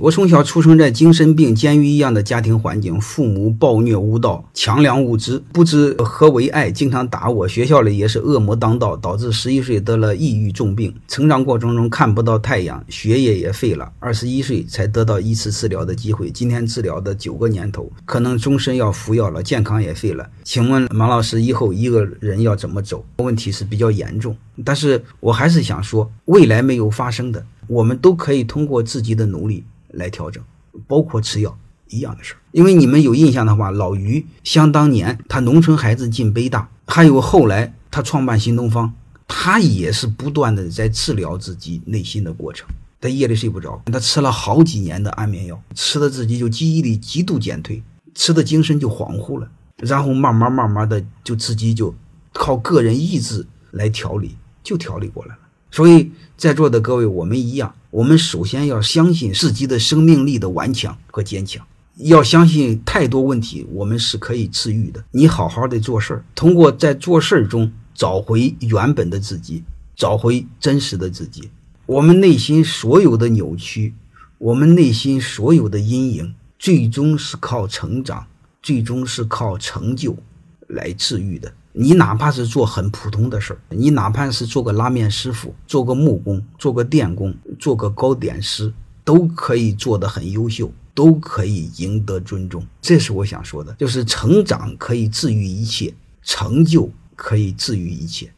我从小出生在精神病监狱一样的家庭环境，父母暴虐无道、强梁无知，不知何为爱，经常打我。学校里也是恶魔当道，导致十一岁得了抑郁重病。成长过程中看不到太阳，学业也废了。二十一岁才得到一次治疗的机会，今天治疗的九个年头，可能终身要服药了，健康也废了。请问马老师，以后一个人要怎么走？问题是比较严重，但是我还是想说，未来没有发生的，我们都可以通过自己的努力。来调整，包括吃药一样的事儿。因为你们有印象的话，老于想当年他农村孩子进北大，还有后来他创办新东方，他也是不断的在治疗自己内心的过程。他夜里睡不着，他吃了好几年的安眠药，吃的自己就记忆力极度减退，吃的精神就恍惚了，然后慢慢慢慢的就自己就靠个人意志来调理，就调理过来了。所以在座的各位，我们一样。我们首先要相信自己的生命力的顽强和坚强，要相信太多问题我们是可以治愈的。你好好的做事儿，通过在做事儿中找回原本的自己，找回真实的自己。我们内心所有的扭曲，我们内心所有的阴影，最终是靠成长，最终是靠成就来治愈的。你哪怕是做很普通的事儿，你哪怕是做个拉面师傅，做个木工，做个电工，做个糕点师，都可以做得很优秀，都可以赢得尊重。这是我想说的，就是成长可以治愈一切，成就可以治愈一切。